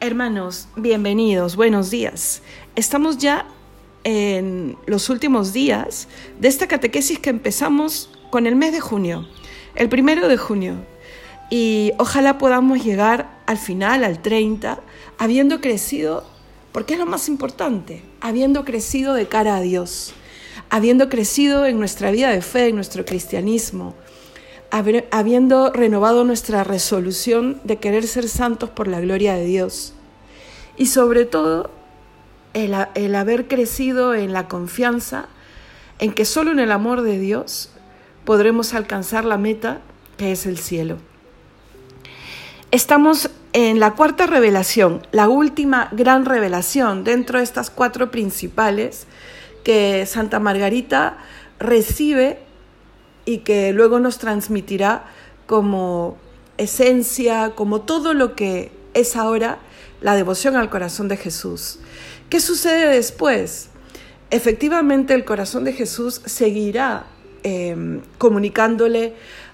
Hermanos, bienvenidos, buenos días. Estamos ya en los últimos días de esta catequesis que empezamos con el mes de junio, el primero de junio. Y ojalá podamos llegar al final, al 30, habiendo crecido, porque es lo más importante, habiendo crecido de cara a Dios, habiendo crecido en nuestra vida de fe, en nuestro cristianismo, habiendo renovado nuestra resolución de querer ser santos por la gloria de Dios. Y sobre todo, el, el, haber crecido en la confianza en que solo en el amor de Dios podremos alcanzar la meta que es el cielo. Estamos en la cuarta revelación, la última gran revelación dentro de estas cuatro principales que Santa Margarita recibe y que luego nos transmitirá como esencia, como todo lo que es ahora la devoción al corazón de Jesús. ¿Qué sucede después? Efectivamente el corazón de Jesús seguirá eh, comunicándole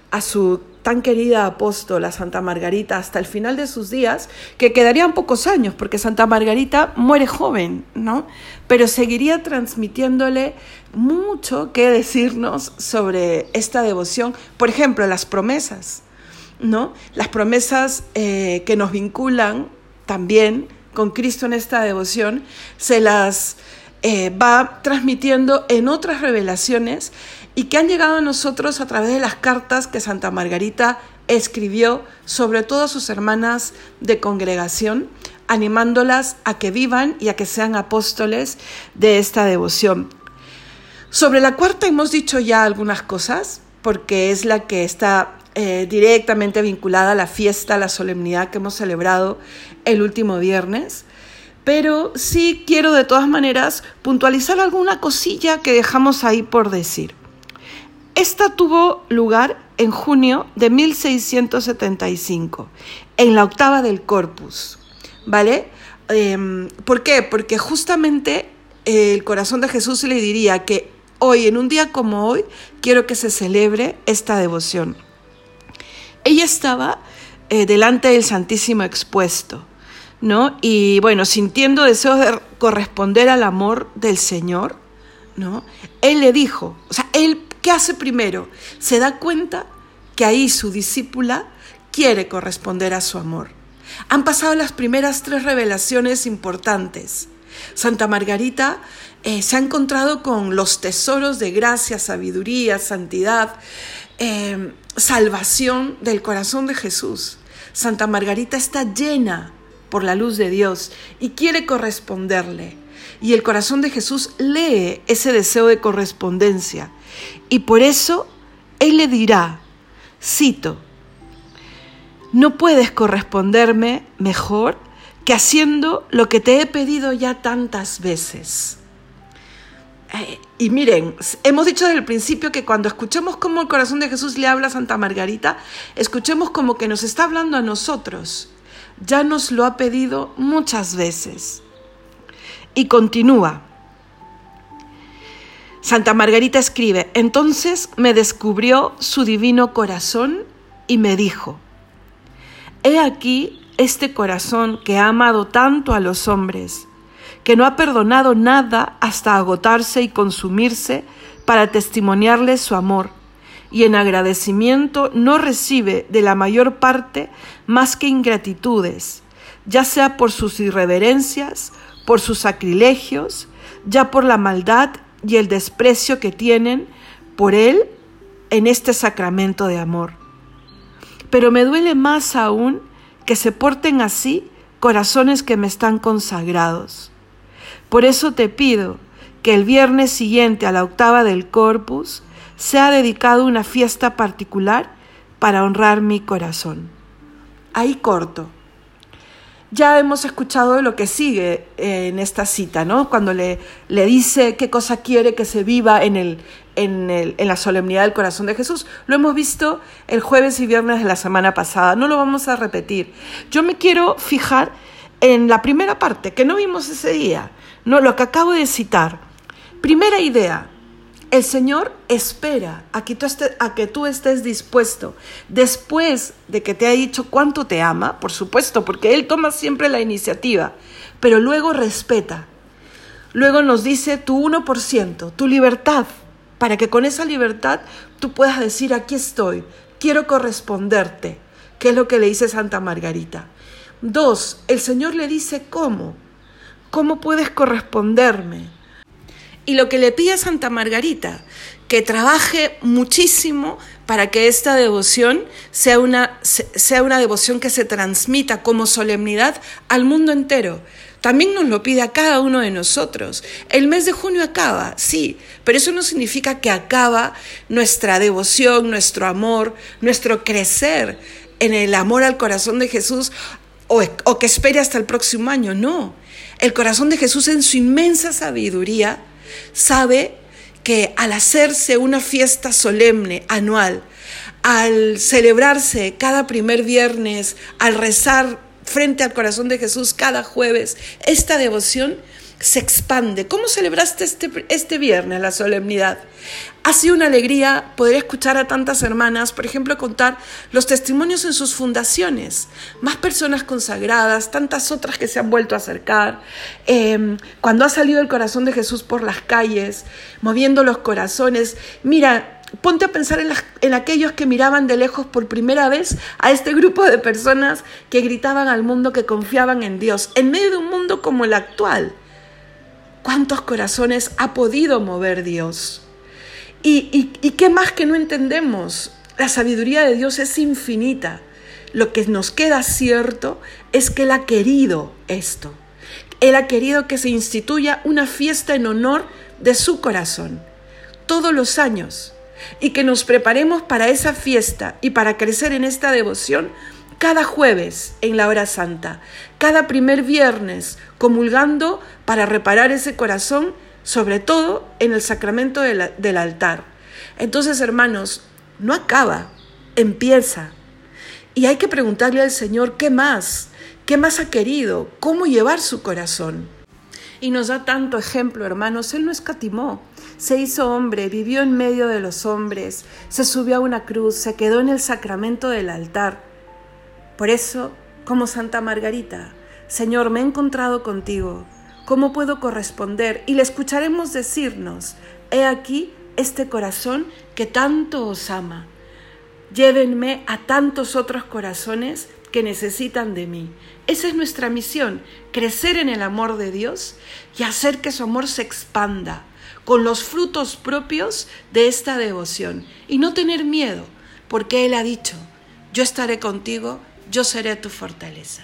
a su tan querida apóstola Santa Margarita hasta el final de sus días, que quedarían pocos años, porque Santa Margarita muere joven, ¿no? Pero seguiría transmitiéndole mucho que decirnos sobre esta devoción. Por ejemplo, las promesas, ¿no? Las promesas eh, que nos vinculan también con Cristo en esta devoción, se las eh, va transmitiendo en otras revelaciones y que han llegado a nosotros a través de las cartas que Santa Margarita escribió sobre todo a sus hermanas de congregación, animándolas a que vivan y a que sean apóstoles de esta devoción. Sobre la cuarta hemos dicho ya algunas cosas, porque es la que está eh, directamente vinculada a la fiesta, a la solemnidad que hemos celebrado el último viernes. Pero sí quiero de todas maneras puntualizar alguna cosilla que dejamos ahí por decir. Esta tuvo lugar en junio de 1675, en la octava del Corpus, ¿vale? Em, ¿Por qué? Porque justamente el corazón de Jesús le diría que hoy, en un día como hoy, quiero que se celebre esta devoción. Ella estaba eh, delante del Santísimo expuesto, ¿no? Y bueno, sintiendo deseos de corresponder al amor del Señor, Él le dijo, o sea, él ¿Qué hace primero? Se da cuenta que ahí su discípula quiere corresponder a su amor. Han pasado las primeras tres revelaciones importantes. Santa Margarita eh, se ha encontrado con los tesoros de gracia, sabiduría, santidad, eh, salvación del corazón de Jesús. Santa Margarita está llena por la luz de Dios y quiere corresponderle. Y el corazón de Jesús lee ese deseo de correspondencia y por eso Él le dirá, cito, no puedes corresponderme mejor que haciendo lo que te he pedido ya tantas veces. Eh, y miren, hemos dicho desde el principio que cuando escuchemos cómo el corazón de Jesús le habla a Santa Margarita, escuchemos como que nos está hablando a nosotros. Ya nos lo ha pedido muchas veces. Y continúa. Santa Margarita escribe, entonces me descubrió su divino corazón y me dijo, He aquí este corazón que ha amado tanto a los hombres, que no ha perdonado nada hasta agotarse y consumirse para testimoniarles su amor, y en agradecimiento no recibe de la mayor parte más que ingratitudes, ya sea por sus irreverencias, por sus sacrilegios, ya por la maldad y el desprecio que tienen por Él en este sacramento de amor. Pero me duele más aún que se porten así corazones que me están consagrados. Por eso te pido que el viernes siguiente a la octava del Corpus sea dedicado una fiesta particular para honrar mi corazón. Ahí corto ya hemos escuchado lo que sigue en esta cita, ¿no? Cuando le, le dice qué cosa quiere que se viva en, el, en, el, en la solemnidad del corazón de Jesús. Lo hemos visto el jueves y viernes de la semana pasada, no lo vamos a repetir. Yo me quiero fijar en la primera parte, que no vimos ese día, no lo que acabo de citar. Primera idea, El Señor espera a que, tú estés, dispuesto, después de que te ha dicho cuánto te ama, por supuesto, porque Él toma siempre la iniciativa, pero luego respeta. Luego nos dice tu 1%, tu libertad, para que con esa libertad tú puedas decir, aquí estoy, quiero corresponderte, que es lo que le dice Santa Margarita. Dos, el Señor le dice cómo, cómo puedes corresponderme. Y lo que le pide a Santa Margarita, que trabaje muchísimo para que esta devoción sea una, sea una devoción que se transmita como solemnidad al mundo entero. También nos lo pide a cada uno de nosotros. El mes de junio acaba, sí, pero eso no significa que acaba nuestra devoción, nuestro amor, nuestro crecer en el amor al corazón de Jesús o, o que espere hasta el próximo año. No, el corazón de Jesús en su inmensa sabiduría sabe que al hacerse una fiesta solemne anual, al celebrarse cada primer viernes, al rezar frente al corazón de Jesús cada jueves, esta devoción se expande. ¿Cómo celebraste este, este viernes la solemnidad? Ha sido una alegría poder escuchar a tantas hermanas, por ejemplo, contar los testimonios en sus fundaciones. Más personas consagradas, tantas otras que se han vuelto a acercar. Em, cuando ha salido el corazón de Jesús por las calles, moviendo los corazones. Mira, ponte a pensar en, aquellos que miraban de lejos por primera vez a este grupo de personas que gritaban al mundo que confiaban en Dios, en medio de un mundo como el actual. ¿Cuántos corazones ha podido mover Dios? ¿Y, y, qué más que no entendemos? La sabiduría de Dios es infinita. Lo que nos queda cierto es que Él ha querido esto. Él ha querido que se instituya una fiesta en honor de su corazón, todos los años, y que nos preparemos para esa fiesta y para crecer en esta devoción cada jueves en la hora santa, cada primer viernes comulgando para reparar ese corazón, sobre todo en el sacramento del altar. Entonces, hermanos, no acaba, empieza. Y hay que preguntarle al Señor qué más, qué más ha querido, cómo llevar su corazón. Y nos da tanto ejemplo, hermanos, Él no escatimó, se hizo hombre, vivió en medio de los hombres, se subió a una cruz, se quedó en el sacramento del altar por eso, como Santa Margarita, Señor, me he encontrado contigo, ¿cómo puedo corresponder? Y le escucharemos decirnos, he aquí este corazón que tanto os ama. Llévenme a tantos otros corazones que necesitan de mí. Esa es nuestra misión, crecer en el amor de Dios y hacer que su amor se expanda con los frutos propios de esta devoción y no tener miedo, porque Él ha dicho, yo estaré contigo yo seré tu fortaleza.